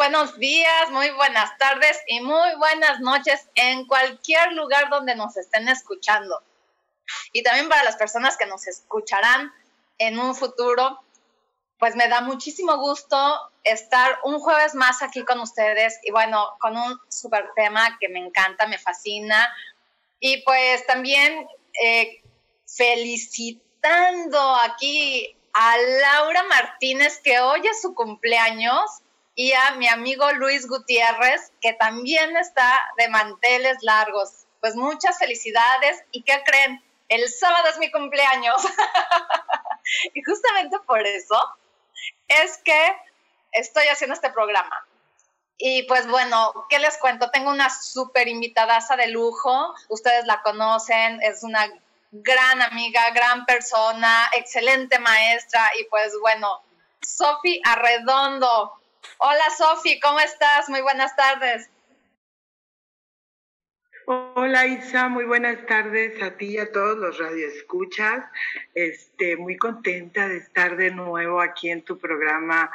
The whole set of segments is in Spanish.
Buenos días, muy buenas tardes y muy buenas noches en cualquier lugar donde nos estén escuchando. Y también para las personas que nos escucharán en un futuro, pues me da muchísimo gusto estar un jueves más aquí con ustedes y bueno, con un super tema que me encanta, me fascina. Y pues también eh, felicitando aquí a Laura Martínez, que hoy es su cumpleaños y a mi amigo Luis Gutiérrez, que también está de manteles largos. Pues muchas felicidades y ¿qué creen? El sábado es mi cumpleaños. y justamente por eso es que estoy haciendo este programa. Y pues bueno, ¿qué les cuento? Tengo una súper invitadaza de lujo, ustedes la conocen, es una gran amiga, gran persona, excelente maestra y pues bueno, Sofi Arredondo, Hola Sofi, ¿cómo estás? Muy buenas tardes. Hola Isa, muy buenas tardes a ti y a todos los radioescuchas. Este, muy contenta de estar de nuevo aquí en tu programa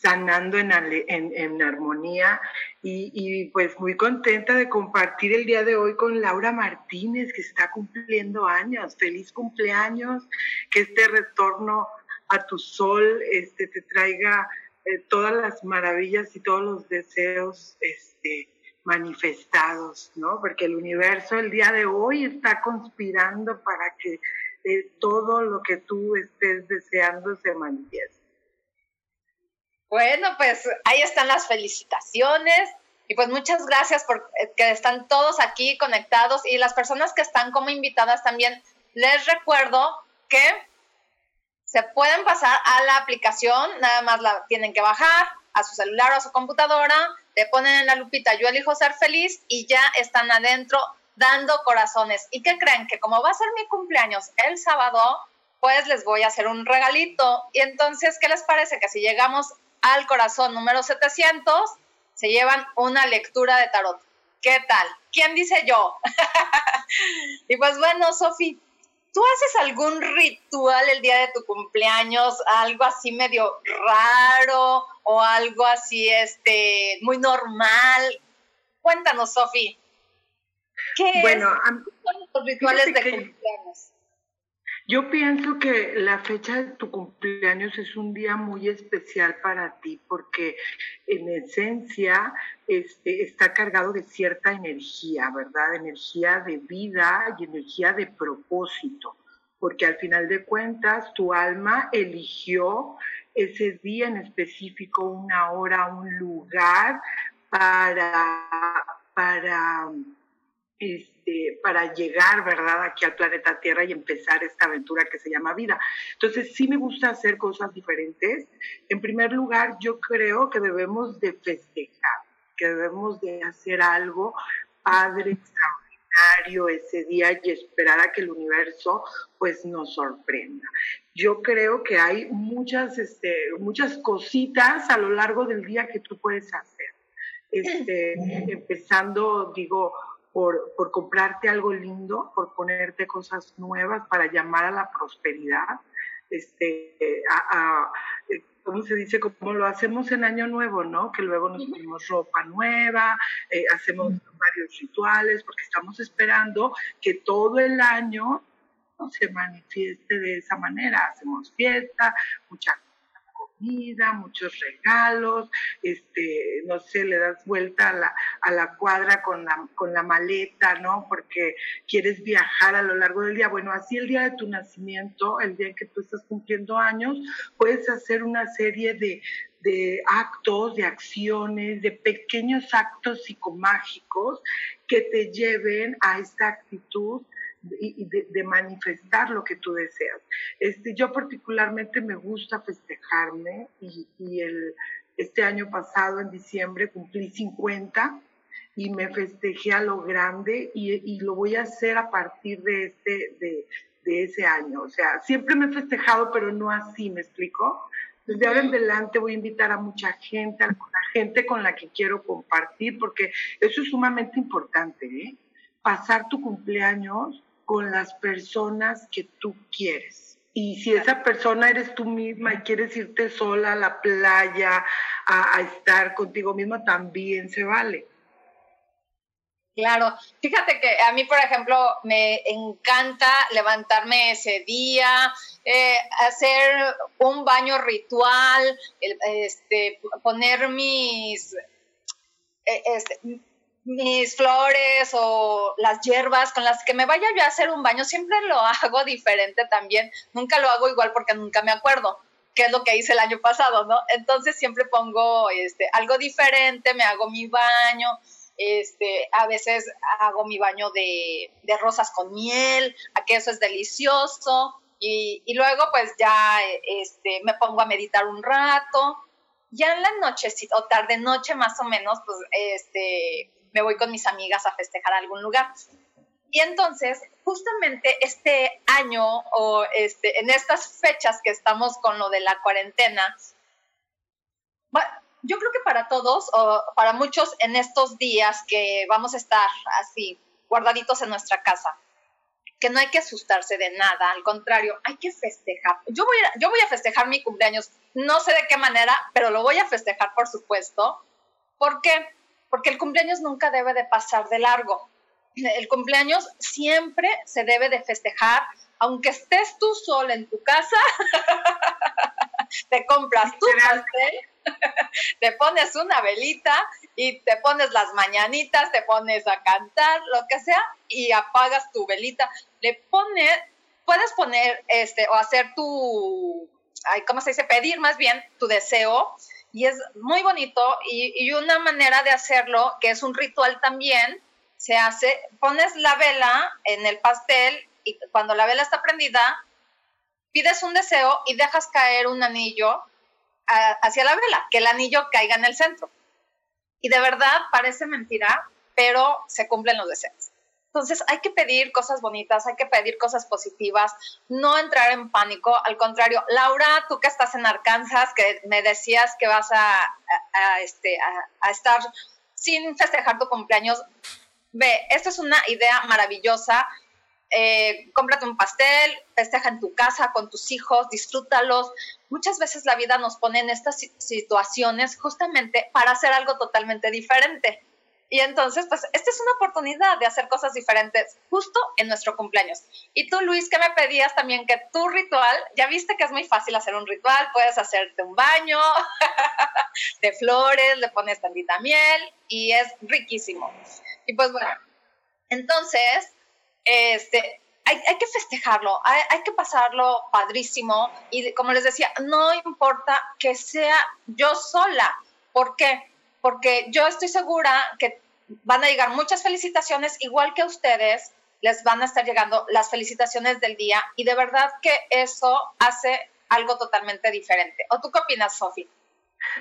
Sanando en, en, Armonía y, y, pues muy contenta de compartir el día de hoy con Laura Martínez que está cumpliendo años. Feliz cumpleaños, que este retorno a tu sol este, te traiga eh, todas las maravillas y todos los deseos este, manifestados, ¿no? Porque el universo el día de hoy está conspirando para que eh, todo lo que tú estés deseando se manifieste. Bueno, pues ahí están las felicitaciones y pues muchas gracias por eh, que están todos aquí conectados y las personas que están como invitadas también. Les recuerdo que se pueden pasar a la aplicación, nada más la tienen que bajar a su celular o a su computadora, le ponen en la lupita yo elijo ser feliz y ya están adentro dando corazones. ¿Y qué creen? Que como va a ser mi cumpleaños el sábado, pues les voy a hacer un regalito. Y entonces, ¿qué les parece? Que si llegamos al corazón número 700, se llevan una lectura de tarot. ¿Qué tal? ¿Quién dice yo? y pues bueno, Sofi, ¿Tú haces algún ritual el día de tu cumpleaños, algo así medio raro o algo así este muy normal? Cuéntanos, Sofi. ¿Qué bueno, son los rituales de cumpleaños? Yo pienso que la fecha de tu cumpleaños es un día muy especial para ti porque en esencia este, está cargado de cierta energía, ¿verdad? Energía de vida y energía de propósito, porque al final de cuentas tu alma eligió ese día en específico, una hora, un lugar para, para este, para llegar, ¿verdad?, aquí al planeta Tierra y empezar esta aventura que se llama vida. Entonces, sí me gusta hacer cosas diferentes. En primer lugar, yo creo que debemos de festejar, que debemos de hacer algo padre, extraordinario ese día y esperar a que el universo pues nos sorprenda. Yo creo que hay muchas, este, muchas cositas a lo largo del día que tú puedes hacer. Este, empezando, digo, por, por comprarte algo lindo, por ponerte cosas nuevas para llamar a la prosperidad, este, a, ¿cómo se dice? Como lo hacemos en Año Nuevo, ¿no? Que luego nos ponemos ropa nueva, eh, hacemos varios rituales, porque estamos esperando que todo el año se manifieste de esa manera. Hacemos fiesta, mucha muchos regalos, este, no sé, le das vuelta a la, a la cuadra con la, con la maleta, ¿no? Porque quieres viajar a lo largo del día. Bueno, así el día de tu nacimiento, el día en que tú estás cumpliendo años, puedes hacer una serie de, de actos, de acciones, de pequeños actos psicomágicos que te lleven a esta actitud y, de, manifestar lo que tú deseas. Este, yo particularmente me gusta festejarme y, y el, este año pasado, en diciembre, cumplí 50 y me festejé a lo grande y, y lo voy a hacer a partir de, este, de, de, ese año. O sea, siempre me he festejado, pero no así, ¿me explico? Desde ahora en adelante voy a invitar a mucha gente, a la gente con la que quiero compartir, porque eso es sumamente importante, ¿eh? Pasar tu cumpleaños con las personas que tú quieres. Y si esa persona eres tú misma y quieres irte sola a la playa a, estar contigo misma, también se vale. Claro, fíjate que a mí, por ejemplo, me encanta levantarme ese día, eh, hacer un baño ritual, este, poner mis, eh, este, mis flores o las hierbas con las que me vaya yo a hacer un baño, siempre lo hago diferente también. Nunca lo hago igual porque nunca me acuerdo qué es lo que hice el año pasado, ¿no? Entonces siempre pongo este, algo diferente, me hago mi baño, este, a veces hago mi baño de, de rosas con miel, a que eso es delicioso. Y, y, luego pues ya este, me pongo a meditar un rato. Ya en la noche o tarde noche más o menos, pues este, me voy con mis amigas a festejar a algún lugar. Y entonces, justamente este año o este, en estas fechas que estamos con lo de la cuarentena, yo creo que para todos o para muchos en estos días que vamos a estar así guardaditos en nuestra casa, que no hay que asustarse de nada, al contrario, hay que festejar. Yo voy a, yo voy a festejar mi cumpleaños, no sé de qué manera, pero lo voy a festejar, por supuesto. ¿Por qué? Porque el cumpleaños nunca debe de pasar de largo. El cumpleaños siempre se debe de festejar, aunque estés tú sola en tu casa, te compras tu pastel, te pones una velita y te pones las mañanitas, te pones a cantar, lo que sea, y apagas tu velita. Le pones, puedes poner este, o hacer tu, ¿cómo se dice? Pedir más bien tu deseo y es muy bonito y, una manera de hacerlo, que es un ritual también, se hace, pones la vela en el pastel y cuando la vela está prendida, pides un deseo y dejas caer un anillo hacia la vela, que el anillo caiga en el centro. Y de verdad parece mentira, pero se cumplen los deseos. Entonces hay que pedir cosas bonitas, hay que pedir cosas positivas, no entrar en pánico. Al contrario, Laura, tú que estás en Arkansas, que me decías que vas a, este, a, estar sin festejar tu cumpleaños, ve, esta es una idea maravillosa. Eh, cómprate un pastel, festeja en tu casa con tus hijos, disfrútalos. Muchas veces la vida nos pone en estas situaciones justamente para hacer algo totalmente diferente. Y entonces, pues, esta es una oportunidad de hacer cosas diferentes justo en nuestro cumpleaños. Y tú, Luis, que me pedías también que tu ritual, ya viste que es muy fácil hacer un ritual, puedes hacerte un baño de flores, le pones tantita miel y es riquísimo. Y pues bueno, entonces, este, hay, hay, que festejarlo, hay, hay, que pasarlo padrísimo y como les decía, no importa que sea yo sola. ¿Por qué? Porque yo estoy segura que van a llegar muchas felicitaciones, igual que a ustedes les van a estar llegando las felicitaciones del día y de verdad que eso hace algo totalmente diferente. ¿O tú qué opinas, Sofi?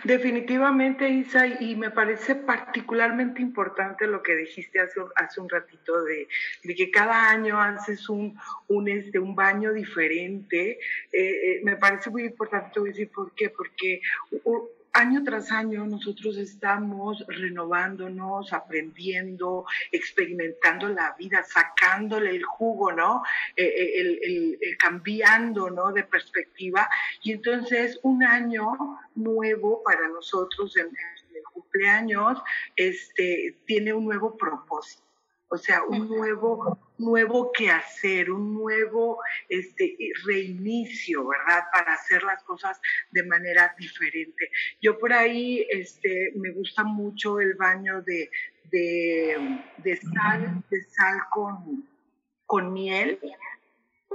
Definitivamente, Isa, y me parece particularmente importante lo que dijiste hace, hace un ratito de, que cada año haces un, un, este, un baño diferente. Eh, eh, me parece muy importante, te voy a decir por qué, porque año tras año nosotros estamos renovándonos, aprendiendo, experimentando la vida, sacándole el jugo, ¿no? Eh, eh, el, cambiando, ¿no? De perspectiva. Y entonces un año nuevo para nosotros en, en el cumpleaños este, tiene un nuevo propósito o sea, un nuevo, nuevo quehacer, un nuevo este, reinicio, ¿verdad? Para hacer las cosas de manera diferente. Yo por ahí este, me gusta mucho el baño de, de, sal, de sal con, con miel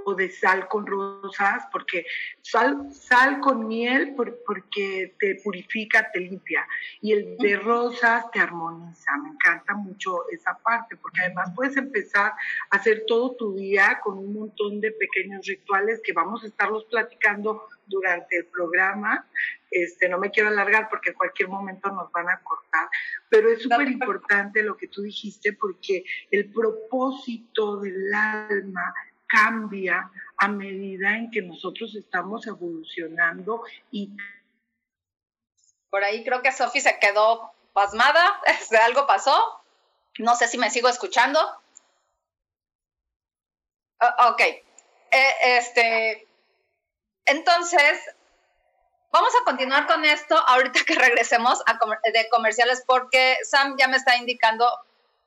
o de sal con rosas, porque sal, sal con miel porque te purifica, te limpia, y el de rosas te armoniza. Me encanta mucho esa parte, porque además puedes empezar a hacer todo tu día con un montón de pequeños rituales que vamos a estarlos platicando durante el programa. Este, no me quiero alargar porque en cualquier momento nos van a cortar, pero es súper importante lo que tú dijiste porque el propósito del alma cambia a medida en que nosotros estamos evolucionando y... Por ahí creo que Sofi se quedó pasmada, algo pasó, no sé si me sigo escuchando. ok, eh, este, entonces, vamos a continuar con esto ahorita que regresemos a de comerciales porque Sam ya me está indicando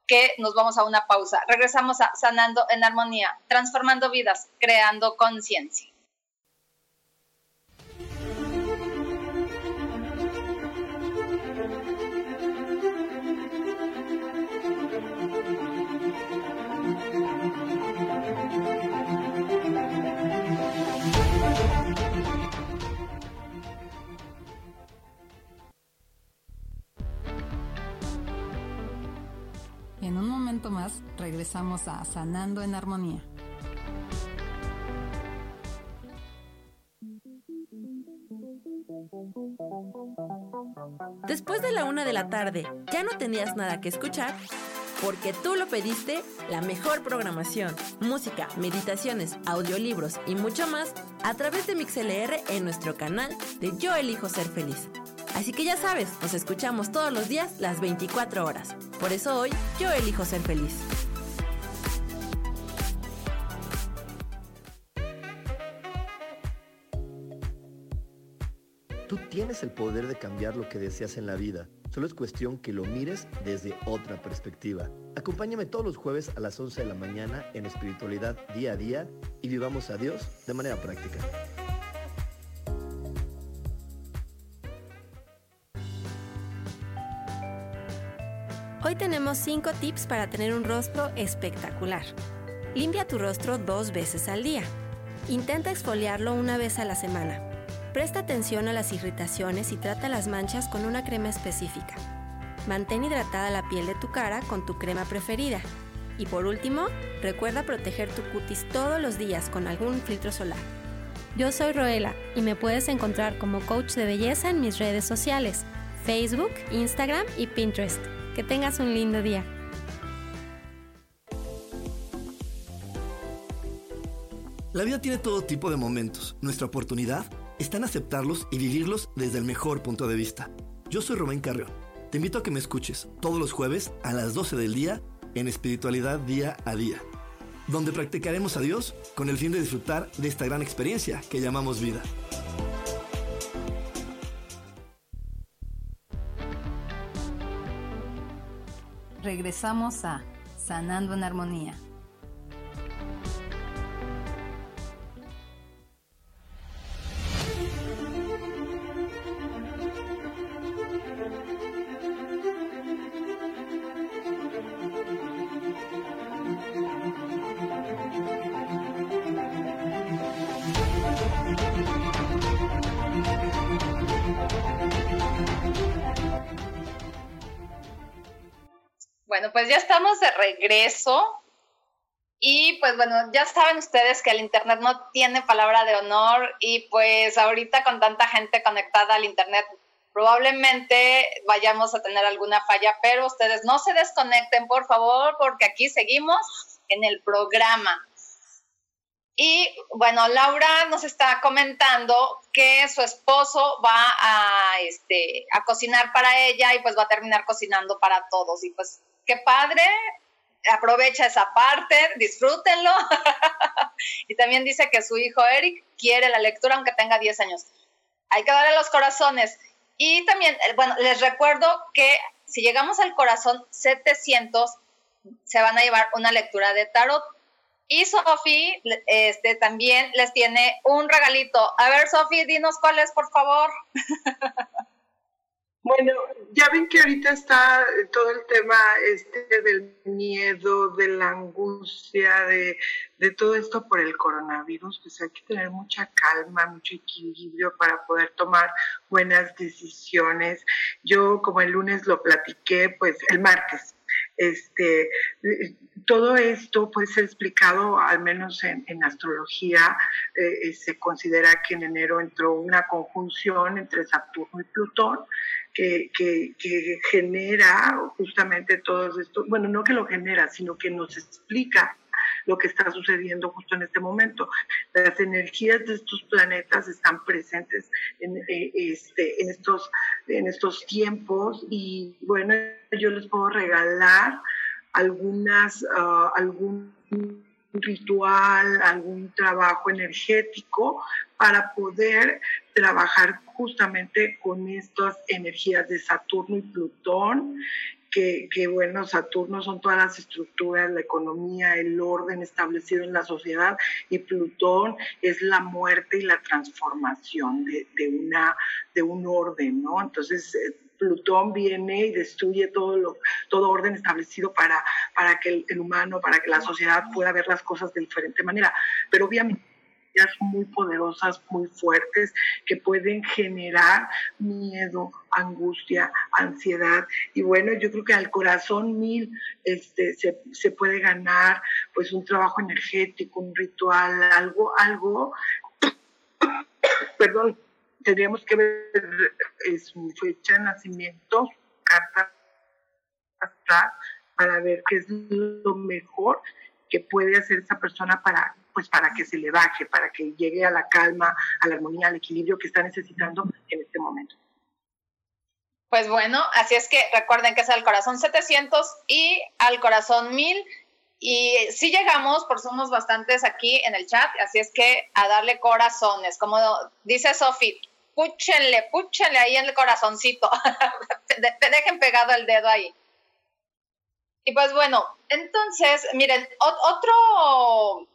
que nos vamos a una pausa. Regresamos a Sanando en Armonía, transformando vidas, creando conciencia. Más regresamos a Sanando en Armonía. Después de la una de la tarde, ¿ya no tenías nada que escuchar? Porque tú lo pediste, la mejor programación, música, meditaciones, audiolibros y mucho más a través de MixLR en nuestro canal de Yo Elijo Ser Feliz. Así que ya sabes, nos escuchamos todos los días las 24 horas. Por eso hoy yo elijo ser feliz. Tú tienes el poder de cambiar lo que deseas en la vida. Solo es cuestión que lo mires desde otra perspectiva. Acompáñame todos los jueves a las 11 de la mañana en espiritualidad día a día y vivamos a Dios de manera práctica. Hoy tenemos 5 tips para tener un rostro espectacular. Limpia tu rostro dos veces al día. Intenta exfoliarlo una vez a la semana. Presta atención a las irritaciones y trata las manchas con una crema específica. Mantén hidratada la piel de tu cara con tu crema preferida. Y por último, recuerda proteger tu cutis todos los días con algún filtro solar. Yo soy Roela y me puedes encontrar como coach de belleza en mis redes sociales, Facebook, Instagram y Pinterest. Que tengas un lindo día. La vida tiene todo tipo de momentos. Nuestra oportunidad está en aceptarlos y vivirlos desde el mejor punto de vista. Yo soy Rubén Carrión. Te invito a que me escuches todos los jueves a las 12 del día en Espiritualidad Día a Día, donde practicaremos a Dios con el fin de disfrutar de esta gran experiencia que llamamos vida. Regresamos a Sanando en Armonía. Pues ya estamos de regreso. Y pues bueno, ya saben ustedes que el Internet no tiene palabra de honor y pues ahorita con tanta gente conectada al Internet probablemente vayamos a tener alguna falla, pero ustedes no se desconecten, por favor, porque aquí seguimos en el programa. Y bueno, Laura nos está comentando que su esposo va a, este, a cocinar para ella y pues va a terminar cocinando para todos. Y pues qué padre, aprovecha esa parte, disfrútenlo. y también dice que su hijo Eric quiere la lectura aunque tenga 10 años. Hay que darle los corazones. Y también, eh, bueno, les recuerdo que si llegamos al corazón 700, se van a llevar una lectura de tarot y Sofi este, también les tiene un regalito. A ver, Sofi, dinos cuál es, por favor. Bueno, ya ven que ahorita está todo el tema este del miedo, de la angustia, de, de, todo esto por el coronavirus, pues hay que tener mucha calma, mucho equilibrio para poder tomar buenas decisiones. Yo, como el lunes lo platiqué, pues el martes, este, todo esto puede ser explicado, al menos en, astrología, eh, eh, se considera que en enero entró una conjunción entre Saturno y Plutón que, genera justamente todo esto, bueno, no que lo genera, sino que nos explica lo que está sucediendo justo en este momento. Las energías de estos planetas están presentes en, eh, este, en, estos, en estos tiempos y bueno, yo les puedo regalar algunas, uh, algún ritual, algún trabajo energético para poder trabajar justamente con estas energías de Saturno y Plutón que, bueno, Saturno son todas las estructuras, la economía, el orden establecido en la sociedad y Plutón es la muerte y la transformación de, una, de un orden, ¿no? Entonces, eh, Plutón viene y destruye todo, lo, todo orden establecido para, para que el, humano, para que la sociedad pueda ver las cosas de diferente manera. Pero obviamente muy poderosas, muy fuertes, que pueden generar miedo, angustia, ansiedad. Y bueno, yo creo que al corazón mil este, se, se puede ganar pues un trabajo energético, un ritual, algo, algo, perdón, tendríamos que ver su fecha de nacimiento, carta astral, para ver qué es lo mejor que puede hacer esa persona para pues para que se le baje, para que llegue a la calma, a la armonía, al equilibrio que está necesitando en este momento. Pues bueno, así es que recuerden que es al corazón 700 y al corazón 1000. Y si llegamos, por somos bastantes aquí en el chat, así es que a darle corazones, como dice Sofi, púchenle, púchenle ahí en el corazoncito, te dejen pegado el dedo ahí. Y pues bueno, entonces, miren, otro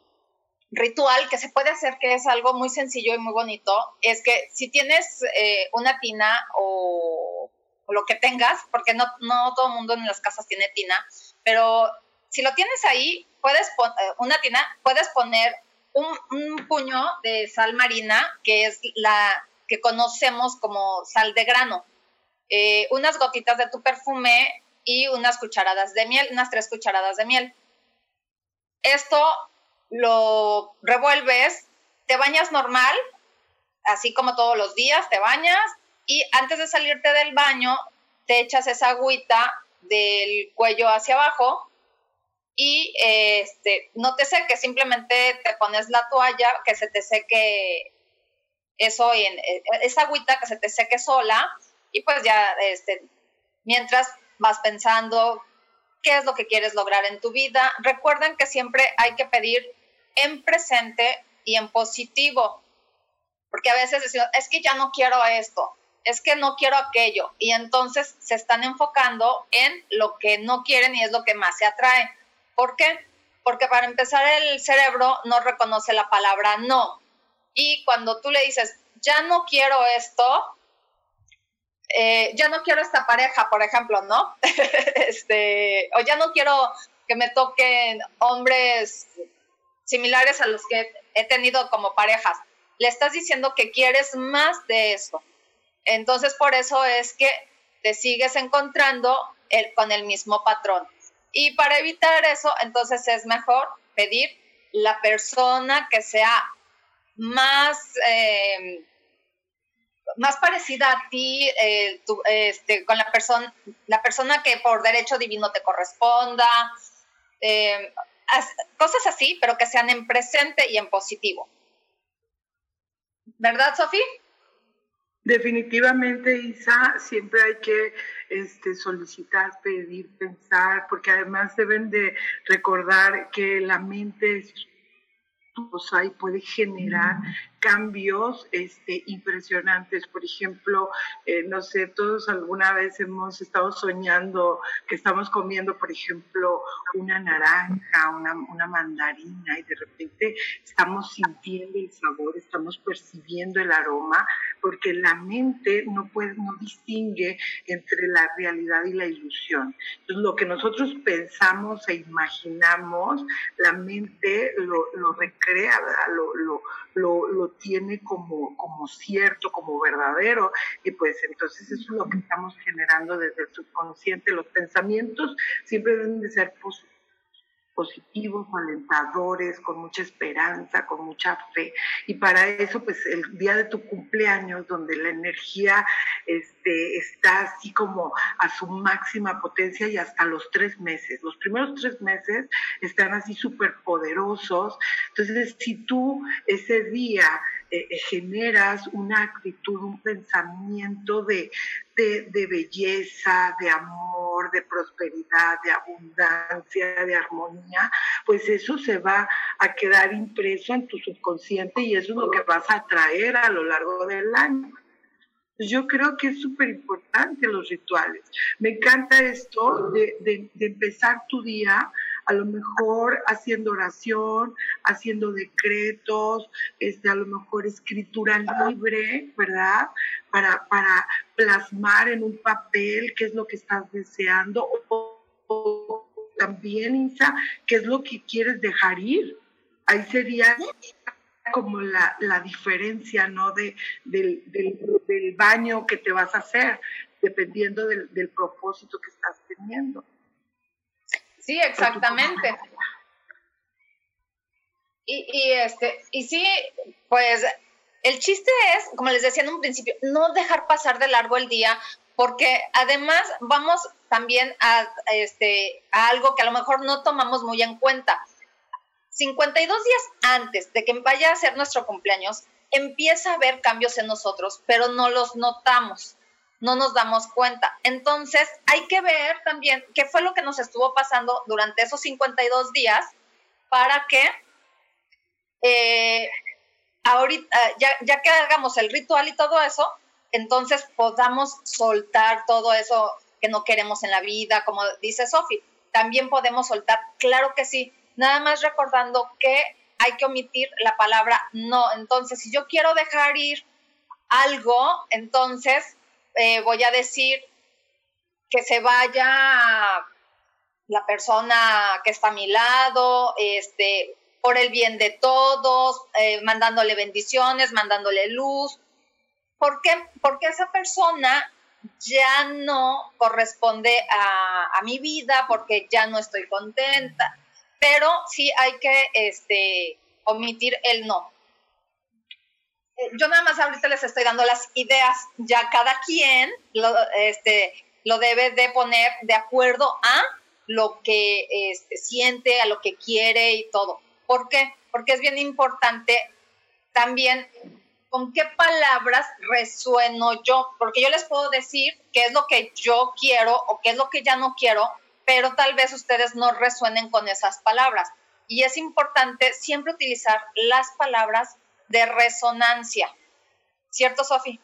ritual que se puede hacer, que es algo muy sencillo y muy bonito, es que si tienes eh, una tina o, lo que tengas, porque no, no todo el mundo en las casas tiene tina, pero si lo tienes ahí, puedes eh, una tina, puedes poner un, puño de sal marina, que es la que conocemos como sal de grano, eh, unas gotitas de tu perfume y unas cucharadas de miel, unas tres cucharadas de miel. Esto lo revuelves, te bañas normal, así como todos los días te bañas y antes de salirte del baño te echas esa agüita del cuello hacia abajo y este, no te seques, simplemente te pones la toalla que se te seque eso en esa agüita que se te seque sola y pues ya este, mientras vas pensando qué es lo que quieres lograr en tu vida. Recuerden que siempre hay que pedir en presente y en positivo, porque a veces decimos, es que ya no quiero esto, es que no quiero aquello, y entonces se están enfocando en lo que no quieren y es lo que más se atrae. ¿Por qué? Porque para empezar el cerebro no reconoce la palabra no. Y cuando tú le dices, ya no quiero esto, eh, ya no quiero esta pareja, por ejemplo, ¿no? este, o ya no quiero que me toquen hombres similares a los que he tenido como parejas. Le estás diciendo que quieres más de eso. Entonces, por eso es que te sigues encontrando con el mismo patrón. Y para evitar eso, entonces es mejor pedir la persona que sea más, eh, más parecida a ti, eh, este, con la persona, la persona que por derecho divino te corresponda, eh, cosas así, pero que sean en presente y en positivo. ¿Verdad, Sofía? Definitivamente, Isa, siempre hay que este, solicitar, pedir, pensar, porque además deben de recordar que la mente es y puede generar cambios este, impresionantes. Por ejemplo, eh, no sé, todos alguna vez hemos estado soñando que estamos comiendo, por ejemplo, una naranja, una, una mandarina, y de repente estamos sintiendo el sabor, estamos percibiendo el aroma, porque la mente no, puede, no distingue entre la realidad y la ilusión. Entonces, lo que nosotros pensamos e imaginamos, la mente lo, lo recrea, Lo, lo, lo, lo tiene como, como cierto, como verdadero, y pues entonces eso es lo que estamos generando desde el subconsciente. Los pensamientos siempre deben de ser positivos positivos, alentadores, con mucha esperanza, con mucha fe. Y para eso, pues el día de tu cumpleaños, donde la energía este, está así como a su máxima potencia y hasta los tres meses. Los primeros tres meses están así súper poderosos. Entonces, si tú ese día eh, eh, generas una actitud, un pensamiento de, de, belleza, de amor, de prosperidad, de abundancia, de armonía, pues eso se va a quedar impreso en tu subconsciente y eso es lo que vas a traer a lo largo del año. Yo creo que es súper importante los rituales. Me encanta esto de, de, de empezar tu día a lo mejor haciendo oración, haciendo decretos, este, a lo mejor escritura libre, ¿verdad? Para, para plasmar en un papel qué es lo que estás deseando o, también, Isa, qué es lo que quieres dejar ir. Ahí sería como la, la diferencia, ¿no? De, del, del, del, baño que te vas a hacer, dependiendo del, del propósito que estás teniendo. Sí, exactamente. Y, y, este, y sí, pues el chiste es, como les decía en un principio, no dejar pasar de largo el día, porque además vamos también a, este, a algo que a lo mejor no tomamos muy en cuenta. 52 días antes de que vaya a ser nuestro cumpleaños, empieza a haber cambios en nosotros, pero no los notamos no nos damos cuenta. Entonces, hay que ver también qué fue lo que nos estuvo pasando durante esos 52 días para que eh, ahorita, ya, ya que hagamos el ritual y todo eso, entonces podamos soltar todo eso que no queremos en la vida, como dice Sofi. También podemos soltar, claro que sí, nada más recordando que hay que omitir la palabra no. Entonces, si yo quiero dejar ir algo, entonces eh, voy a decir que se vaya la persona que está a mi lado, este, por el bien de todos, eh, mandándole bendiciones, mandándole luz. ¿Por qué? Porque esa persona ya no corresponde a, a, mi vida, porque ya no estoy contenta. Pero sí hay que este, omitir el no. Eh, yo nada más ahorita les estoy dando las ideas, ya cada quien lo, este, lo debe de poner de acuerdo a lo que este, siente, a lo que quiere y todo. ¿Por qué? Porque es bien importante también con qué palabras resueno yo, porque yo les puedo decir qué es lo que yo quiero o qué es lo que ya no quiero, pero tal vez ustedes no resuenen con esas palabras. Y es importante siempre utilizar las palabras de resonancia. ¿Cierto, Sofi?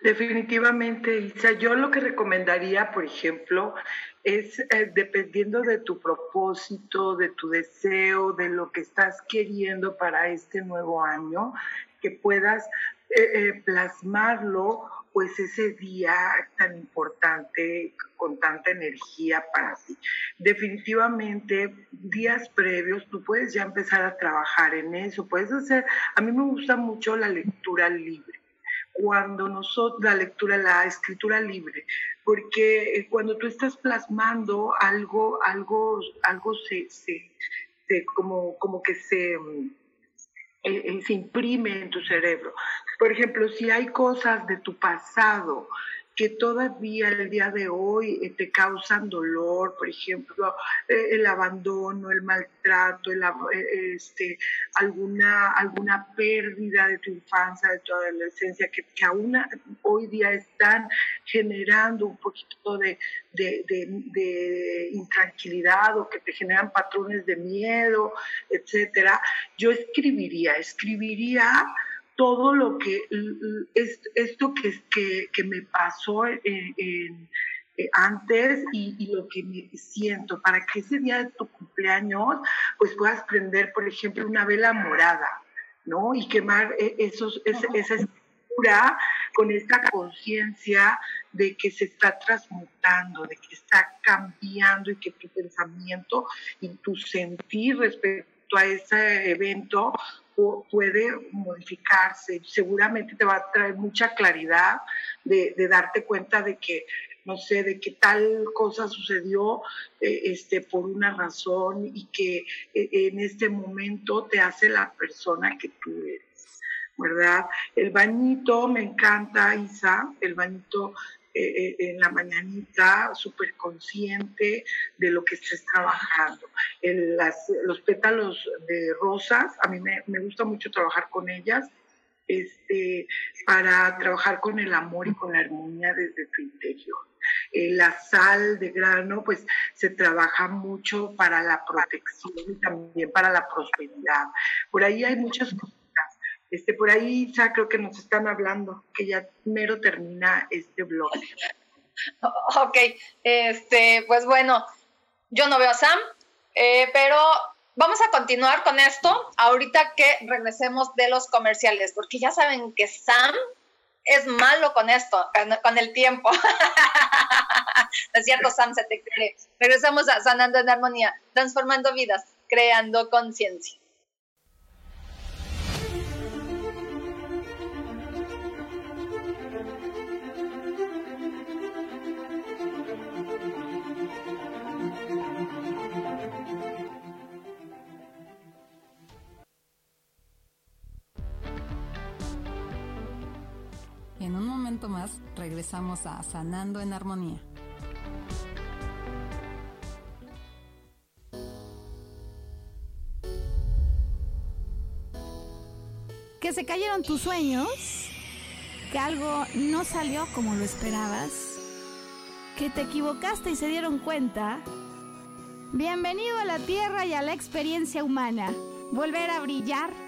Definitivamente, Isa. Yo lo que recomendaría, por ejemplo, es eh, dependiendo de tu propósito, de tu deseo, de lo que estás queriendo para este nuevo año, que puedas eh, eh, plasmarlo pues ese día tan importante, con tanta energía para ti. Definitivamente, días previos, tú puedes ya empezar a trabajar en eso, puedes hacer, a mí me gusta mucho la lectura libre cuando nosotros, la lectura, la escritura libre, porque eh, cuando tú estás plasmando algo, algo, algo se, se, como, como que se, mm, se imprime en tu cerebro. Por ejemplo, si hay cosas de tu pasado que todavía el día de hoy eh, te causan dolor, por ejemplo, eh, el abandono, el maltrato, el, eh, este, alguna, alguna pérdida de tu infancia, de tu adolescencia, que, aún hoy día están generando un poquito de, de, de, intranquilidad o que te generan patrones de miedo, etcétera, yo escribiría, escribiría todo lo que, es, esto que, que, me pasó eh, antes y, lo que me siento, para que ese día de tu cumpleaños, pues puedas prender, por ejemplo, una vela morada, ¿no? Y quemar eh, esos, esa, esa escritura con esta conciencia de que se está transmutando, de que está cambiando y que tu pensamiento y tu sentir respecto a ese evento puede modificarse. Seguramente te va a traer mucha claridad de, darte cuenta de que, no sé, de que tal cosa sucedió eh, este, por una razón y que eh, en este momento te hace la persona que tú eres. ¿verdad? El bañito me encanta, Isa, el bañito eh, eh, en la mañanita, súper consciente de lo que estés trabajando. los pétalos de rosas, a mí me, gusta mucho trabajar con ellas, este, para trabajar con el amor y con la armonía desde tu interior. Eh, la sal de grano, pues se trabaja mucho para la protección y también para la prosperidad. Por ahí hay muchas cosas este, por ahí ya creo que nos están hablando, que ya mero termina este blog. Ok, este, pues bueno, yo no veo a Sam, eh, pero vamos a continuar con esto ahorita que regresemos de los comerciales, porque ya saben que Sam es malo con esto, con el tiempo. es cierto, Sam, se te cree. Regresamos a Sanando en Armonía, transformando vidas, creando conciencia. Más regresamos a Sanando en Armonía. Que se cayeron tus sueños, que algo no salió como lo esperabas, que te equivocaste y se dieron cuenta. Bienvenido a la Tierra y a la experiencia humana. Volver a brillar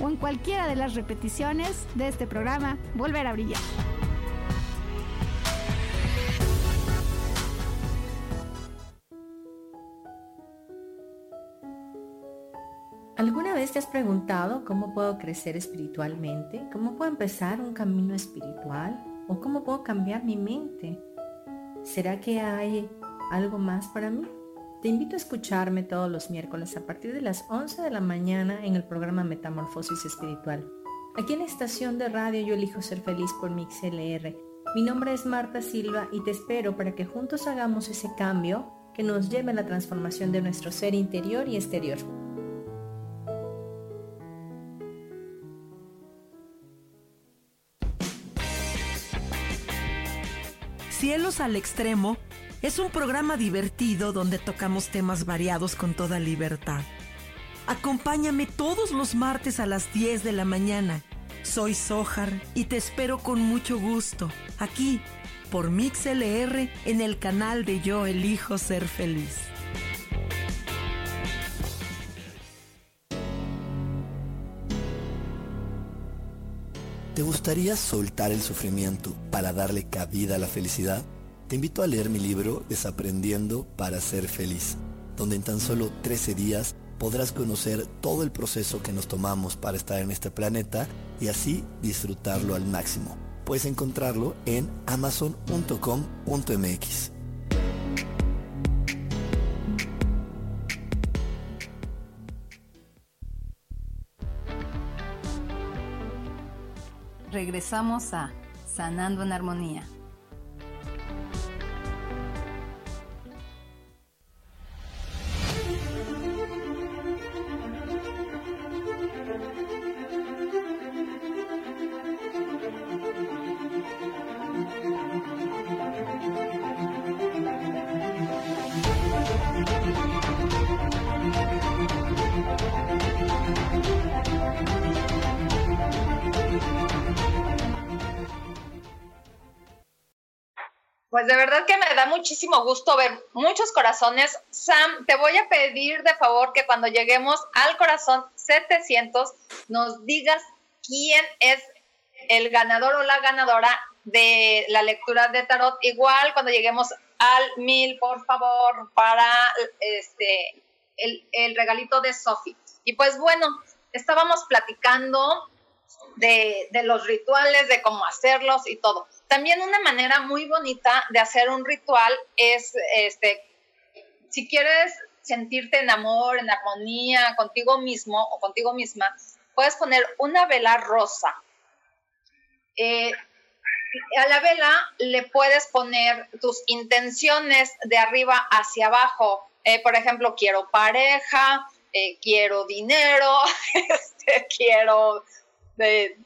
o en cualquiera de las repeticiones de este programa Volver a Brillar. ¿Alguna vez te has preguntado cómo puedo crecer espiritualmente? ¿Cómo puedo empezar un camino espiritual? ¿O cómo puedo cambiar mi mente? ¿Será que hay algo más para mí? Te invito a escucharme todos los miércoles a partir de las 11 de la mañana en el programa Metamorfosis Espiritual. Aquí en la estación de radio Yo elijo ser feliz por MixLR. Mi nombre es Marta Silva y te espero para que juntos hagamos ese cambio que nos lleve a la transformación de nuestro ser interior y exterior. Cielos al extremo es un programa divertido donde tocamos temas variados con toda libertad. Acompáñame todos los martes a las 10 de la mañana. Soy Sojar y te espero con mucho gusto aquí por MixLR en el canal de Yo Elijo Ser Feliz. ¿Te gustaría soltar el sufrimiento para darle cabida a la felicidad? Te invito a leer mi libro Desaprendiendo para ser feliz, donde en tan solo 13 días podrás conocer todo el proceso que nos tomamos para estar en este planeta y así disfrutarlo al máximo. Puedes encontrarlo en amazon.com.mx. Regresamos a Sanando en Armonía. Pues de verdad que me da muchísimo gusto ver muchos corazones. Sam, te voy a pedir de favor que cuando lleguemos al corazón 700 nos digas quién es el ganador o la ganadora de la lectura de tarot. Igual cuando lleguemos al 1000, por favor, para este el, el regalito de Sophie. Y pues bueno, estábamos platicando de, los rituales, de cómo hacerlos y todo. También una manera muy bonita de hacer un ritual es, este, si quieres sentirte en amor, en armonía contigo mismo o contigo misma, puedes poner una vela rosa. Eh, a la vela le puedes poner tus intenciones de arriba hacia abajo. Eh, por ejemplo, quiero pareja, eh, quiero dinero, este, quiero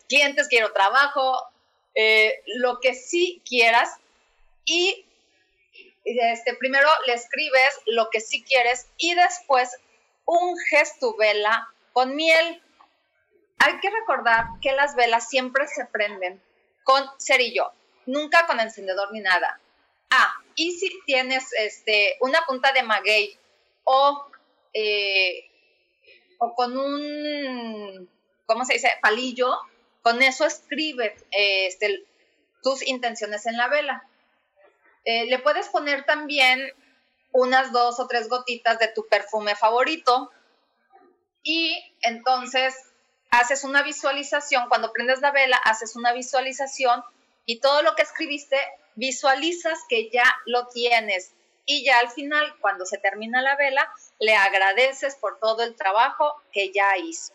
clientes, quiero trabajo, eh, lo que sí quieras y este, primero le escribes lo que sí quieres y después un gesto vela con miel. Hay que recordar que las velas siempre se prenden con cerillo, nunca con encendedor ni nada. Ah, y si tienes este, una punta de maguey o, eh, o con un, ¿cómo se dice? Palillo, con eso escribe este, tus intenciones en la vela. Eh, le puedes poner también unas dos o tres gotitas de tu perfume favorito y entonces haces una visualización, cuando prendes la vela, haces una visualización y todo lo que escribiste, visualizas que ya lo tienes y ya al final, cuando se termina la vela, le agradeces por todo el trabajo que ya hizo.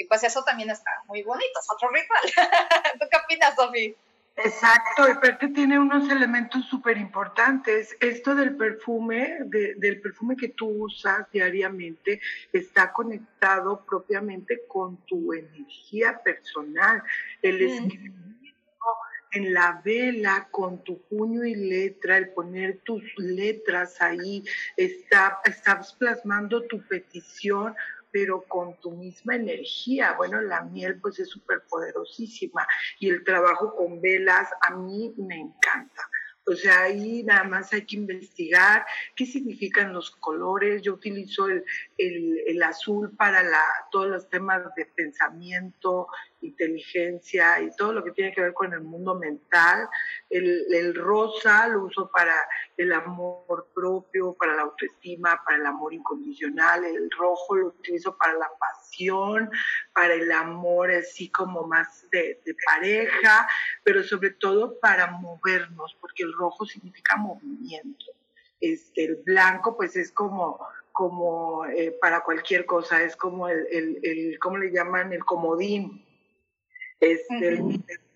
Y pues eso también está muy bonito, es otro ritual. ¿Tú qué opinas, Sofi? Exacto, y aparte tiene unos elementos súper importantes. Esto del perfume, del perfume que tú usas diariamente, está conectado propiamente con tu energía personal. El escribir en la vela con tu puño y letra, el poner tus letras ahí, está, estás plasmando tu petición pero con tu misma energía. Bueno, la miel pues es súper poderosísima y el trabajo con velas a mí me encanta. O sea, ahí nada más hay que investigar qué significan los colores. Yo utilizo el, el, azul para la, todos los temas de pensamiento, inteligencia y todo lo que tiene que ver con el mundo mental. El, el, rosa lo uso para el amor propio, para la autoestima, para el amor incondicional. El rojo lo utilizo para la pasión, para el amor así como más de, de pareja, pero sobre todo para movernos, porque el rojo significa movimiento. Este, el blanco pues es como como eh, para cualquier cosa, es como el, el, el, ¿cómo le llaman? El comodín es el para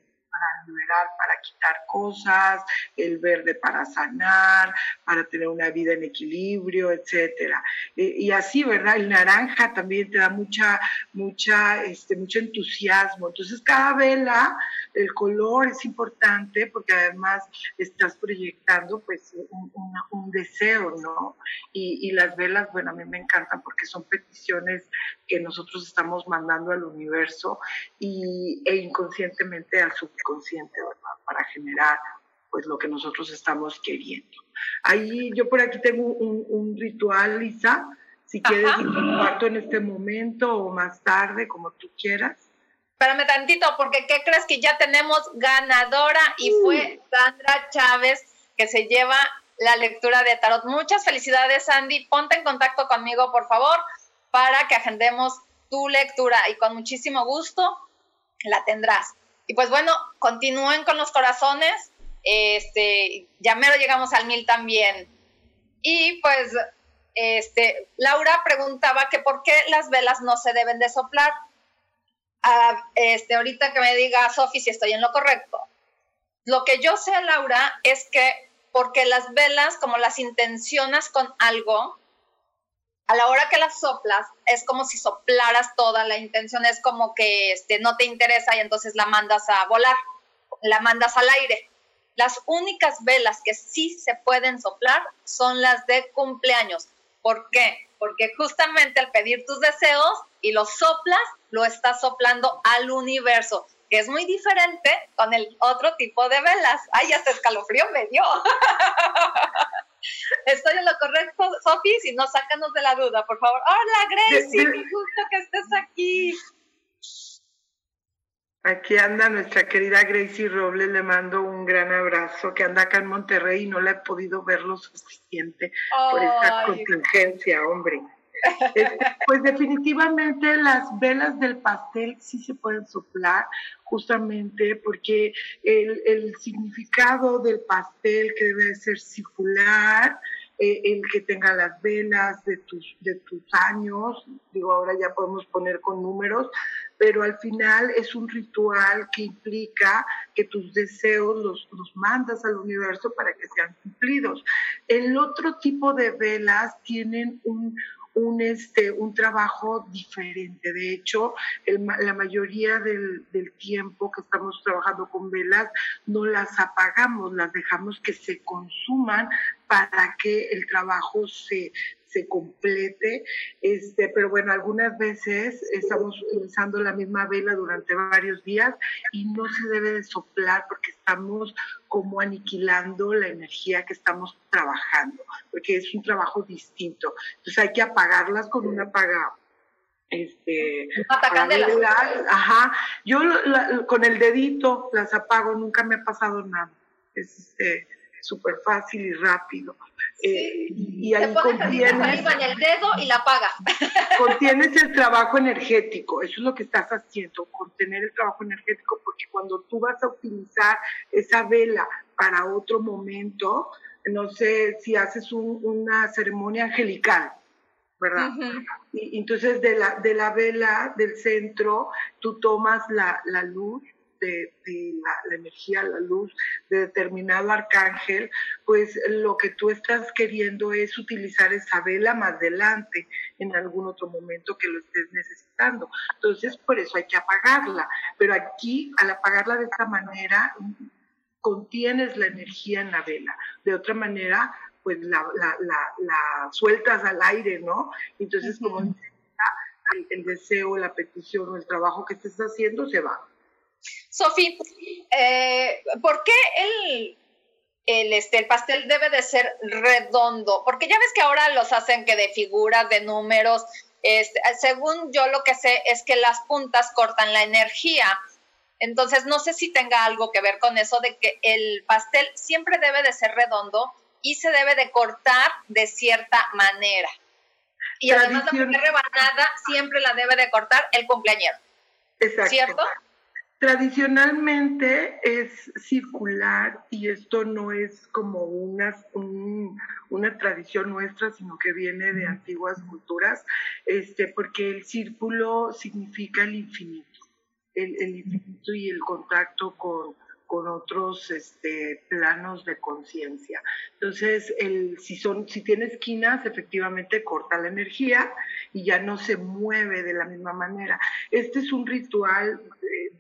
liberar, para quitar cosas, el verde para sanar, para tener una vida en equilibrio, etcétera. y así, ¿verdad? El naranja también te da mucha, mucha, este, mucho entusiasmo. Entonces, cada vela, el color es importante porque además estás proyectando, pues, un, un, deseo, ¿no? Y, y las velas, bueno, a mí me encantan porque son peticiones que nosotros estamos mandando al universo y, e inconscientemente al subconsciente, ¿verdad? Para generar pues lo que nosotros estamos queriendo. Ahí yo por aquí tengo un, un ritual, Lisa, si quieres lo comparto en este momento o más tarde, como tú quieras. Espérame tantito, porque ¿qué crees que ya tenemos ganadora? Y fue Sandra Chávez que se lleva la lectura de tarot. Muchas felicidades, Sandy. Ponte en contacto conmigo, por favor, para que agendemos tu lectura y con muchísimo gusto la tendrás. Y pues bueno, continúen con los corazones. Este, ya mero llegamos al mil también. Y pues, este, Laura preguntaba que por qué las velas no se deben de soplar. Ah, este, ahorita que me diga Sofi si estoy en lo correcto. Lo que yo sé, Laura, es que porque las velas, como las intencionas con algo, a la hora que las soplas, es como si soplaras toda la intención, es como que este, no te interesa y entonces la mandas a volar, la mandas al aire. Las únicas velas que sí se pueden soplar son las de cumpleaños. ¿Por qué? Porque justamente al pedir tus deseos y los soplas, lo estás soplando al universo, que es muy diferente con el otro tipo de velas. Ay, hasta escalofrío me dio. Estoy en lo correcto, Sofi, si no, sácanos de la duda, por favor. Hola, Gracie, qué gusto que estés aquí. Aquí anda nuestra querida Gracie Robles, le mando un gran abrazo, que anda acá en Monterrey y no la he podido ver lo suficiente por esta contingencia, hombre. pues definitivamente las velas del pastel sí se pueden soplar, justamente porque el, significado del pastel que debe ser circular, eh, el que tenga las velas de tus, de tus años, digo, ahora ya podemos poner con números, pero al final es un ritual que implica que tus deseos los, los mandas al universo para que sean cumplidos. El otro tipo de velas tienen un, un, este, un trabajo diferente. De hecho, la mayoría del, del, tiempo que estamos trabajando con velas no las apagamos, las dejamos que se consuman para que el trabajo se, se complete, este, pero bueno, algunas veces estamos utilizando la misma vela durante varios días y no se debe de soplar porque estamos como aniquilando la energía que estamos trabajando, porque es un trabajo distinto. Entonces hay que apagarlas con un apagado este ajá. Yo con el dedito las apago nunca me ha pasado nada. Es este súper fácil y rápido. Eh, y ahí contienes, el dedo y la apaga. Contienes el trabajo energético, eso es lo que estás haciendo, contener el trabajo energético, porque cuando tú vas a utilizar esa vela para otro momento, no sé si haces una ceremonia angelical, ¿verdad? y, entonces de la, de la vela del centro, tú tomas la, la luz de, la, energía, la luz de determinado arcángel, pues lo que tú estás queriendo es utilizar esa vela más adelante, en algún otro momento que lo estés necesitando. Entonces, por eso hay que apagarla. Pero aquí, al apagarla de esta manera, contienes la energía en la vela. De otra manera, pues la, sueltas al aire, ¿no? Entonces, como el, el deseo, la petición o el trabajo que estés haciendo se va. Sofi, eh, ¿por qué el, el, este, el pastel debe de ser redondo? Porque ya ves que ahora los hacen que de figuras, de números. Este, según yo lo que sé es que las puntas cortan la energía. Entonces, no sé si tenga algo que ver con eso de que el pastel siempre debe de ser redondo y se debe de cortar de cierta manera. Y además la primera rebanada siempre la debe de cortar el cumpleañero. Exacto. ¿Cierto? Tradicionalmente es circular y esto no es como una, una tradición nuestra, sino que viene de antiguas culturas, este, porque el círculo significa el infinito, el, el infinito y el contacto con, con otros este, planos de conciencia. Entonces, el, si, son, si tiene esquinas, efectivamente corta la energía y ya no se mueve de la misma manera. Este es un ritual eh,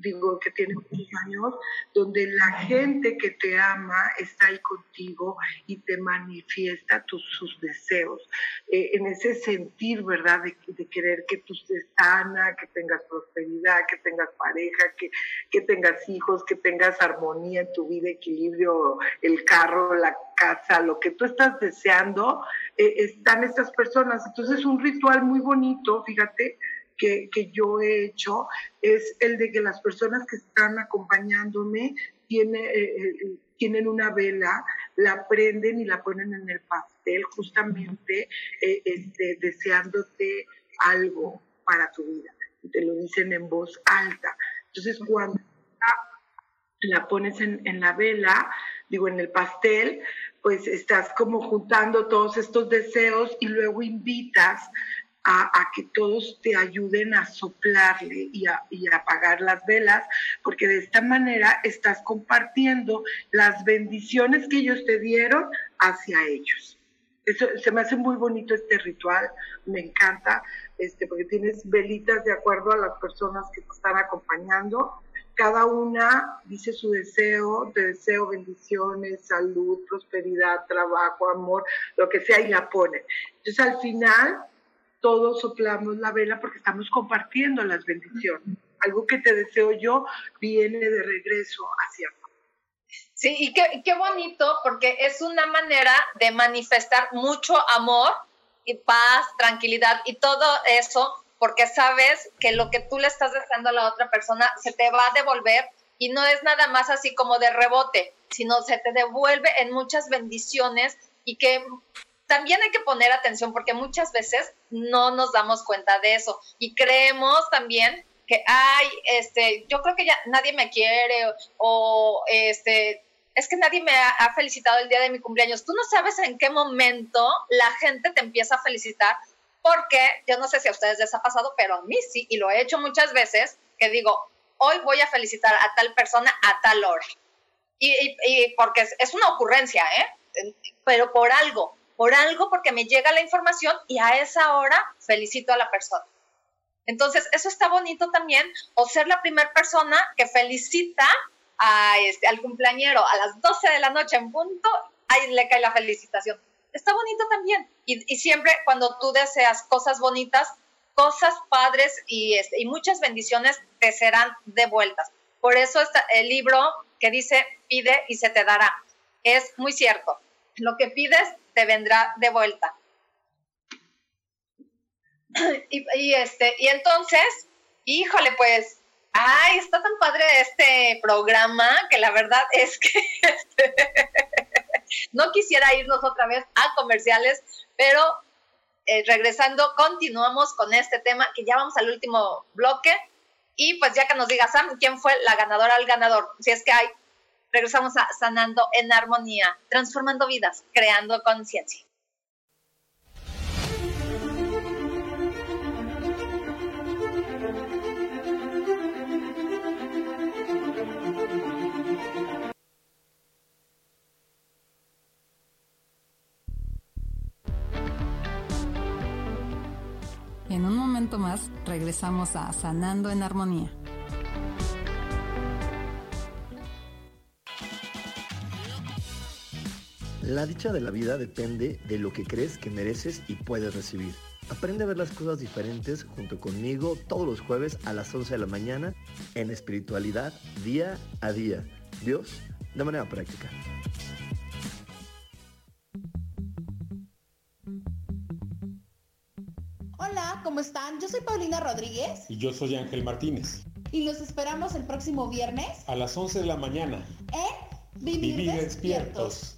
digo que tiene muchos años, donde la gente que te ama está ahí contigo y te manifiesta tus, sus deseos. Eh, en ese sentir, ¿verdad? De, querer que tú estés sana, que tengas prosperidad, que tengas pareja, que, que tengas hijos, que tengas armonía en tu vida, equilibrio, el carro, la casa, lo que tú estás deseando, eh, están estas personas. Entonces es un ritual muy bonito, fíjate, que, yo he hecho es el de que las personas que están acompañándome tiene, eh, eh, tienen una vela, la prenden y la ponen en el pastel justamente eh, este, deseándote algo para tu vida. Y te lo dicen en voz alta. Entonces, cuando la pones en, en la vela, digo, en el pastel, pues estás como juntando todos estos deseos y luego invitas a, que todos te ayuden a soplarle y a, y apagar las velas, porque de esta manera estás compartiendo las bendiciones que ellos te dieron hacia ellos. Eso, se me hace muy bonito este ritual, me encanta, este, porque tienes velitas de acuerdo a las personas que te están acompañando cada una dice su deseo, te deseo bendiciones, salud, prosperidad, trabajo, amor, lo que sea, y la pone. Entonces al final todos soplamos la vela porque estamos compartiendo las bendiciones. Algo que te deseo yo viene de regreso hacia mí. Sí, y qué, qué bonito porque es una manera de manifestar mucho amor y paz, tranquilidad y todo eso porque sabes que lo que tú le estás deseando a la otra persona se te va a devolver y no es nada más así como de rebote, sino se te devuelve en muchas bendiciones y que también hay que poner atención porque muchas veces no nos damos cuenta de eso y creemos también que, ay, este, yo creo que ya nadie me quiere o, este, es que nadie me ha, felicitado el día de mi cumpleaños. Tú no sabes en qué momento la gente te empieza a felicitar porque yo no sé si a ustedes les ha pasado, pero a mí sí, y lo he hecho muchas veces, que digo, hoy voy a felicitar a tal persona a tal hora. Y, y, porque es, una ocurrencia, ¿eh? Pero por algo, por algo, porque me llega la información y a esa hora felicito a la persona. Entonces, eso está bonito también, o ser la primera persona que felicita este, al cumpleañero a las 12 de la noche en punto, ahí le cae la felicitación está bonito también. Y, siempre cuando tú deseas cosas bonitas, cosas padres y, este, y muchas bendiciones te serán devueltas. Por eso está el libro que dice pide y se te dará. Es muy cierto. Lo que pides te vendrá de vuelta. Y, este, y entonces, híjole, pues, ay, está tan padre este programa que la verdad es que este, no quisiera irnos otra vez a comerciales, pero eh, regresando, continuamos con este tema, que ya vamos al último bloque. Y pues ya que nos diga Sam, ¿quién fue la ganadora al ganador? Si es que hay, regresamos a Sanando en Armonía, transformando vidas, creando conciencia. En un momento más regresamos a Sanando en Armonía. La dicha de la vida depende de lo que crees que mereces y puedes recibir. Aprende a ver las cosas diferentes junto conmigo todos los jueves a las 11 de la mañana en espiritualidad día a día. Dios, de manera práctica. ¿cómo están? Yo soy Paulina Rodríguez. Y yo soy Ángel Martínez. Y los esperamos el próximo viernes. A las 11 de la mañana. En Vivir, despiertos.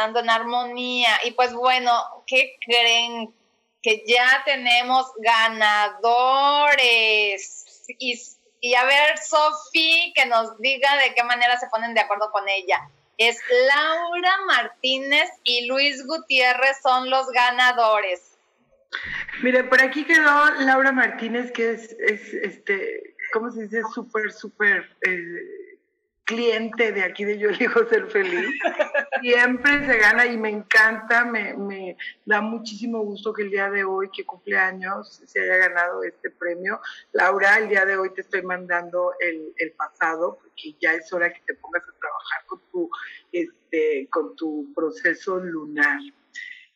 Sanando en Armonía. Y pues bueno, ¿qué creen? Que ya tenemos ganadores. Y, a ver, Sofi, que nos diga de qué manera se ponen de acuerdo con ella. Es Laura Martínez y Luis Gutiérrez son los ganadores. Mire, por aquí quedó Laura Martínez, que es, es este, ¿cómo se dice? Súper, súper... Eh, cliente de aquí de Yo elijo ser feliz. Siempre se gana y me encanta, me, me, da muchísimo gusto que el día de hoy, que cumpleaños, se haya ganado este premio. Laura, el día de hoy te estoy mandando el, el pasado, porque ya es hora que te pongas a trabajar con tu, este, con tu proceso lunar.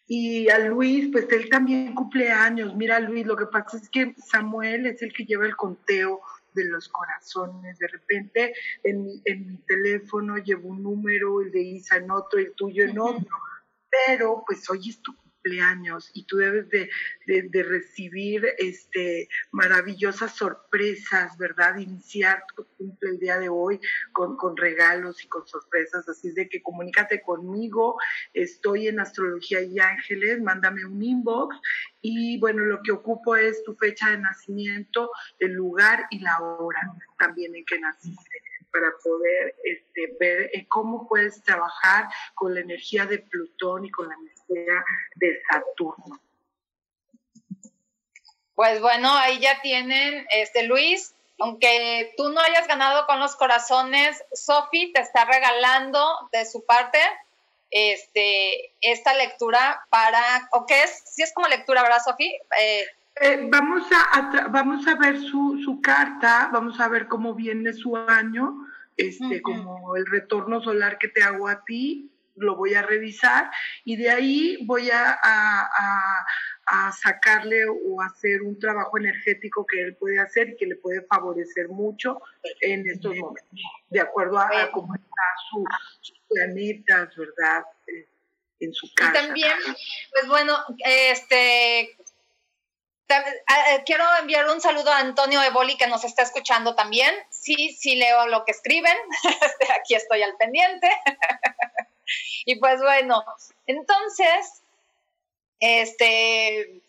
Y a Luis, pues él también cumple años. Mira, Luis, lo que pasa es que Samuel es el que lleva el conteo de los corazones. De repente en, mi teléfono llevo un número, el de Isa en otro, el tuyo en otro, pero pues hoy es tu cumpleaños y tú debes de, recibir este, maravillosas sorpresas, ¿verdad? Iniciar tu cumple el día de hoy con, con regalos y con sorpresas, así de que comunícate conmigo, estoy en Astrología y Ángeles, mándame un inbox. Y bueno, lo que ocupo es tu fecha de nacimiento, el lugar y la hora también en que naciste para poder este, ver eh, cómo puedes trabajar con la energía de Plutón y con la energía de Saturno. Pues bueno, ahí ya tienen, este Luis, aunque tú no hayas ganado con los corazones, Sofi te está regalando de su parte este, esta lectura para, o qué es, si es como lectura, ¿verdad, Sofi? Eh, eh, vamos, a, vamos a ver su, su, carta, vamos a ver cómo viene su año, este, como el retorno solar que te hago a ti, lo voy a revisar y de ahí voy a, a, a, sacarle o hacer un trabajo energético que él puede hacer y que le puede favorecer mucho en estos momentos, de acuerdo a, cómo están sus planetas, ¿verdad? Eh, en su casa. Y también, pues bueno, este Quiero enviar un saludo a Antonio Eboli que nos está escuchando también. Sí, sí leo lo que escriben. Aquí estoy al pendiente. y pues bueno, entonces, este,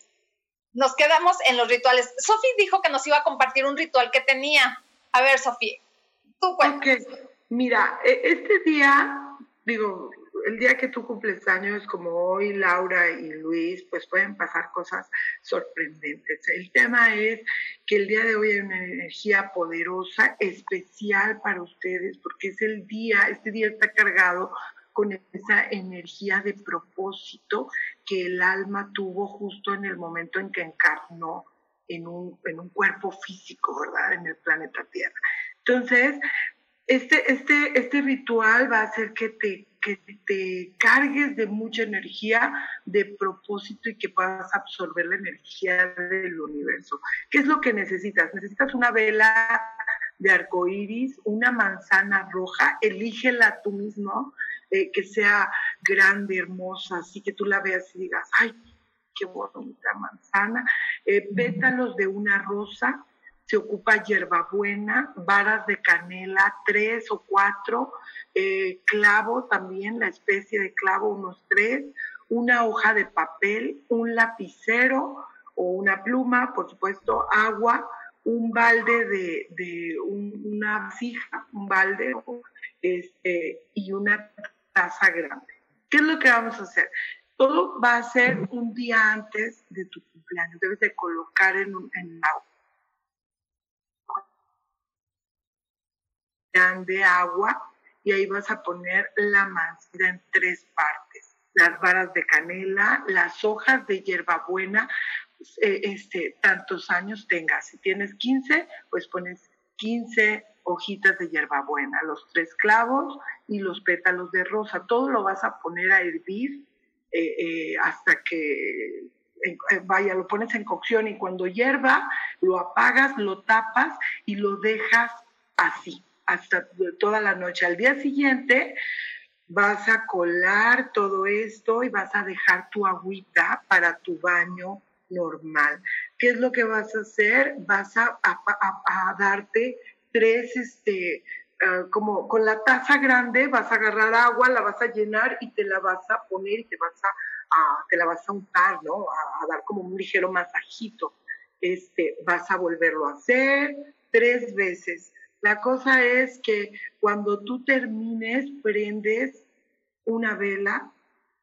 nos quedamos en los rituales. Sofi dijo que nos iba a compartir un ritual que tenía. A ver, Sofi, tú cuéntame. Mira, e, este día, digo, el día que tú cumples años, como hoy Laura y Luis, pues pueden pasar cosas sorprendentes. El tema es que el día de hoy hay una energía poderosa, especial para ustedes, porque es el día, este día está cargado con esa energía de propósito que el alma tuvo justo en el momento en que encarnó en un, en un cuerpo físico, ¿verdad? En el planeta Tierra. Entonces, este, este, este ritual va a hacer que te, que te cargues de mucha energía, de propósito y que puedas absorber la energía del universo. ¿Qué es lo que necesitas? Necesitas una vela de arco iris, una manzana roja, elígela tú mismo, eh, que sea grande, hermosa, así que tú la veas y digas, ay, qué bonita manzana, eh, pétalos de una rosa, se ocupa hierbabuena, varas de canela, tres o cuatro, eh, clavo también, la especie de clavo, unos tres, una hoja de papel, un lapicero o una pluma, por supuesto, agua, un balde de, una vasija, un balde este, y una taza grande. ¿Qué es lo que vamos a hacer? Todo va a ser un día antes de tu cumpleaños. Debes de colocar en, un, en de agua y ahí vas a poner la manzana en tres partes. Las varas de canela, las hojas de hierbabuena, eh, este, tantos años tengas. Si tienes 15, pues pones 15 hojitas de hierbabuena, los tres clavos y los pétalos de rosa. Todo lo vas a poner a hervir eh, eh, hasta que vaya, lo pones en cocción y cuando hierva, lo apagas, lo tapas y lo dejas así, hasta toda la noche. Al día siguiente vas a colar todo esto y vas a dejar tu agüita para tu baño normal. ¿Qué es lo que vas a hacer? Vas a, darte tres, este, ah, como con la taza grande vas a agarrar agua, la vas a llenar y te la vas a poner y te vas a, te la vas a untar, ¿no? A, dar como un ligero masajito. Este, vas a volverlo a hacer tres veces. La cosa es que cuando tú termines, prendes una vela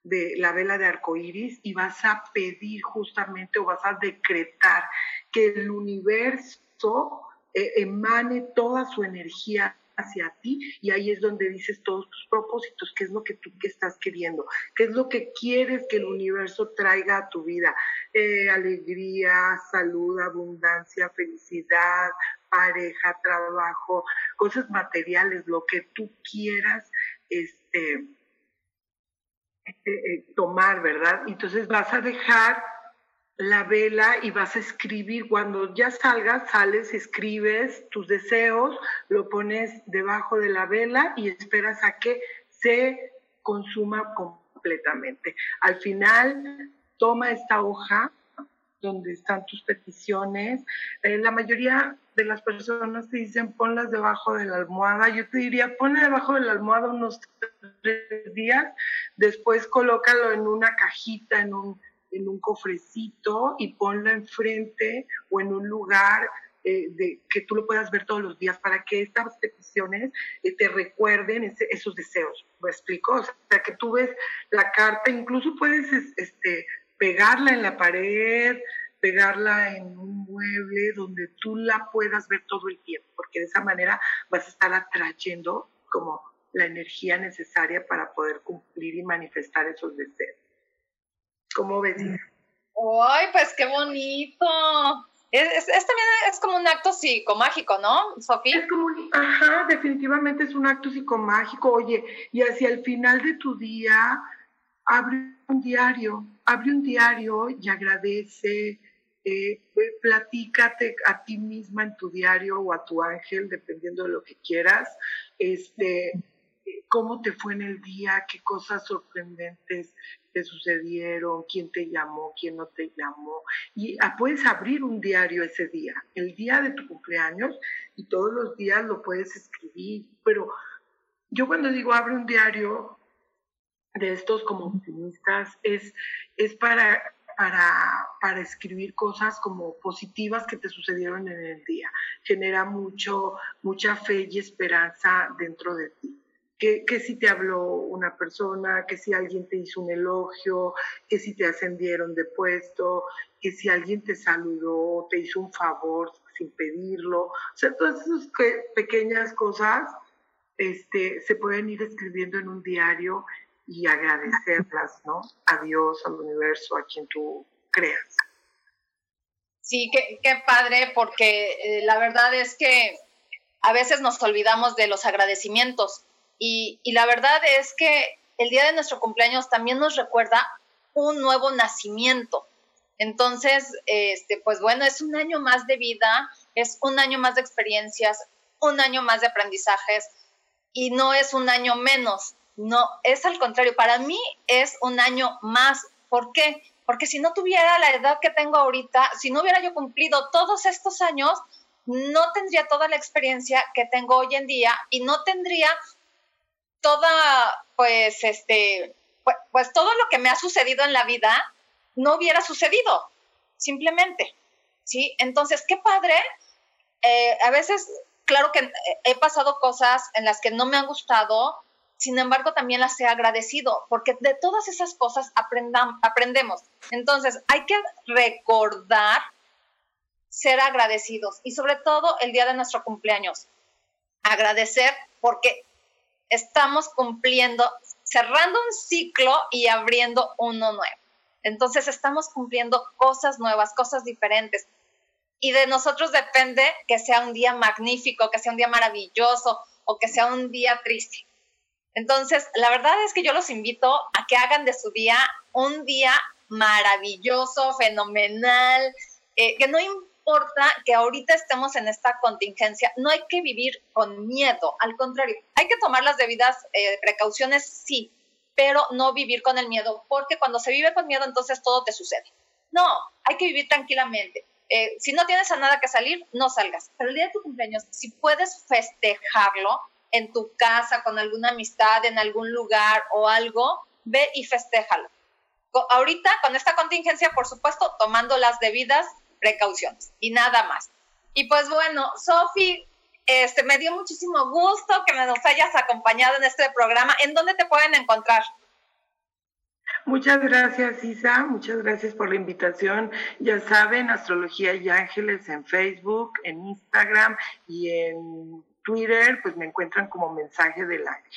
de la vela de arcoíris y vas a pedir justamente o vas a decretar que el universo eh, emane toda su energía hacia ti y ahí es donde dices todos tus propósitos, qué es lo que tú que estás queriendo, qué es lo que quieres que el universo traiga a tu vida, eh, alegría, salud, abundancia, felicidad, pareja, trabajo, cosas materiales, lo que tú quieras, este, eh, tomar, ¿verdad? Entonces vas a dejar la vela y vas a escribir, cuando ya salgas, sales, escribes tus deseos, lo pones debajo de la vela y esperas a que se consuma completamente. Al final, toma esta hoja donde están tus peticiones. Eh, la mayoría de las personas te dicen ponlas debajo de la almohada. Yo te diría ponla debajo de la almohada unos tres días, después colócalo en una cajita, en un, cofrecito y ponla enfrente o en un lugar eh, de, que tú lo puedas ver todos los días para que estas peticiones eh, te recuerden esos deseos. ¿Me explico? O sea, que tú ves la carta, incluso puedes este, pegarla en la pared, pegarla en un mueble donde tú la puedas ver todo el tiempo, porque de esa manera vas a estar atrayendo como la energía necesaria para poder cumplir y manifestar esos deseos. ¿Cómo ves? ¡Ay, pues qué bonito! Es, también es como un acto psicomágico, ¿no, Sofía? Es como un, ajá, definitivamente es un acto psicomágico. Oye, y hacia el final de tu día, abre un diario, abre un diario y agradece, eh, platícate a ti misma en tu diario o a tu ángel, dependiendo de lo que quieras, este, cómo te fue en el día, qué cosas sorprendentes te sucedieron, quién te llamó, quién no te llamó. Y ah, puedes abrir un diario ese día, el día de tu cumpleaños, y todos los días lo puedes escribir. Pero yo cuando digo abre un diario, de estos como optimistas es, es para, para, para, escribir cosas como positivas que te sucedieron en el día. Genera mucho, mucha fe y esperanza dentro de ti. Que, que, si te habló una persona, que si alguien te hizo un elogio, que si te ascendieron de puesto, que si alguien te saludó, te hizo un favor sin pedirlo. O sea, todas esas pequeñas cosas este, se pueden ir escribiendo en un diario y agradecerlas, ¿no? A Dios, al universo, a quien tú creas. Sí, qué, padre, porque eh, la verdad es que a veces nos olvidamos de los agradecimientos y, y la verdad es que el día de nuestro cumpleaños también nos recuerda un nuevo nacimiento. Entonces, este, pues bueno, es un año más de vida, es un año más de experiencias, un año más de aprendizajes y no es un año menos. No, es al contrario, para mí es un año más. ¿Por qué? Porque si no tuviera la edad que tengo ahorita, si no hubiera yo cumplido todos estos años, no tendría toda la experiencia que tengo hoy en día y no tendría toda, pues, este, pues, pues todo lo que me ha sucedido en la vida no hubiera sucedido, simplemente, ¿sí? Entonces, qué padre. Eh, a veces, claro que he pasado cosas en las que no me han gustado, sin embargo, también las he agradecido, porque de todas esas cosas aprendemos. Entonces, hay que recordar ser agradecidos y sobre todo el día de nuestro cumpleaños. Agradecer porque estamos cumpliendo, cerrando un ciclo y abriendo uno nuevo. Entonces estamos cumpliendo cosas nuevas, cosas diferentes. Y de nosotros depende que sea un día magnífico, que sea un día maravilloso o que sea un día triste. Entonces, la verdad es que yo los invito a que hagan de su día un día maravilloso, fenomenal, eh, que no importa que ahorita estemos en esta contingencia, no hay que vivir con miedo, al contrario, hay que tomar las debidas eh, precauciones, sí, pero no vivir con el miedo, porque cuando se vive con miedo, entonces todo te sucede. No, hay que vivir tranquilamente. Eh, si no tienes a nada que salir, no salgas. Pero el día de tu cumpleaños, si puedes festejarlo en tu casa, con alguna amistad, en algún lugar o algo, ve y festéjalo. Ahorita, con esta contingencia, por supuesto, tomando las debidas precauciones y nada más. Y pues bueno, Sofi, este, me dio muchísimo gusto que nos hayas acompañado en este programa. ¿En dónde te pueden encontrar? Muchas gracias, Isa. Muchas gracias por la invitación. Ya saben, Astrología y Ángeles en Facebook, en Instagram y en Twitter, pues me encuentran como mensaje del ángel.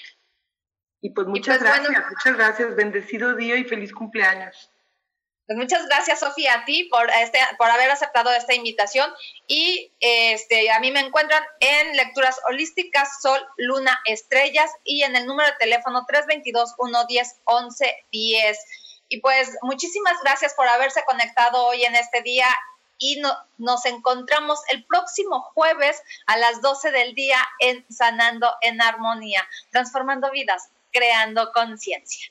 Y pues muchas pues gracias, muchas gracias. Bendecido día y feliz cumpleaños. Pues muchas gracias, Sofía, a ti por, este, por haber aceptado esta invitación. Y este, a mí me encuentran en Lecturas Holísticas, Sol, Luna, Estrellas y en el número de teléfono 322-110-1110. Y pues muchísimas gracias por haberse conectado hoy en este día y nos encontramos el próximo jueves a las 12 del día en Sanando en Armonía, transformando vidas, creando conciencia.